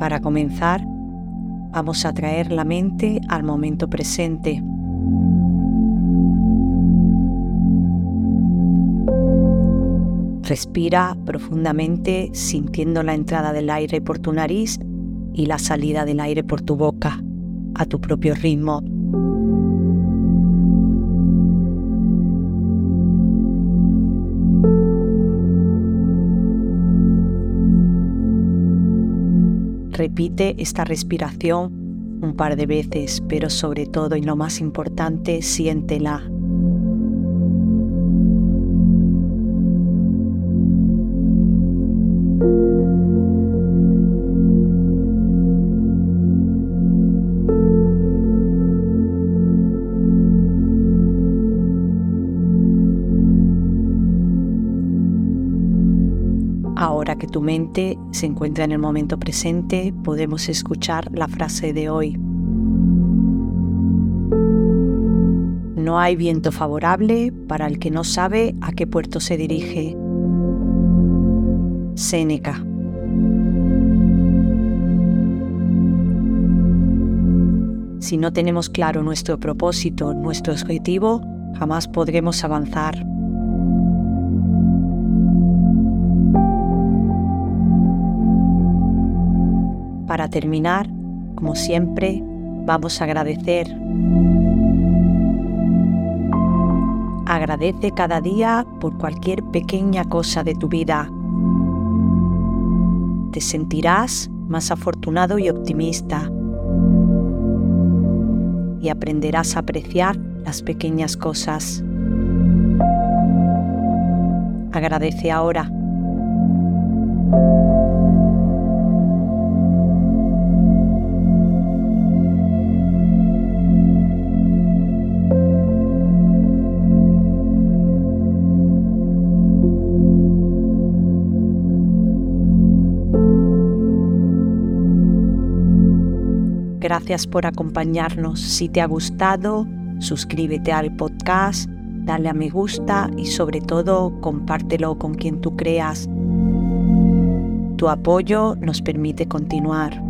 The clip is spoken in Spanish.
Para comenzar, vamos a traer la mente al momento presente. Respira profundamente sintiendo la entrada del aire por tu nariz y la salida del aire por tu boca, a tu propio ritmo. Repite esta respiración un par de veces, pero sobre todo y lo más importante, siéntela. Ahora que tu mente se encuentra en el momento presente, podemos escuchar la frase de hoy. No hay viento favorable para el que no sabe a qué puerto se dirige. Séneca. Si no tenemos claro nuestro propósito, nuestro objetivo, jamás podremos avanzar. Para terminar, como siempre, vamos a agradecer. Agradece cada día por cualquier pequeña cosa de tu vida. Te sentirás más afortunado y optimista. Y aprenderás a apreciar las pequeñas cosas. Agradece ahora. Gracias por acompañarnos. Si te ha gustado, suscríbete al podcast, dale a me gusta y sobre todo compártelo con quien tú creas. Tu apoyo nos permite continuar.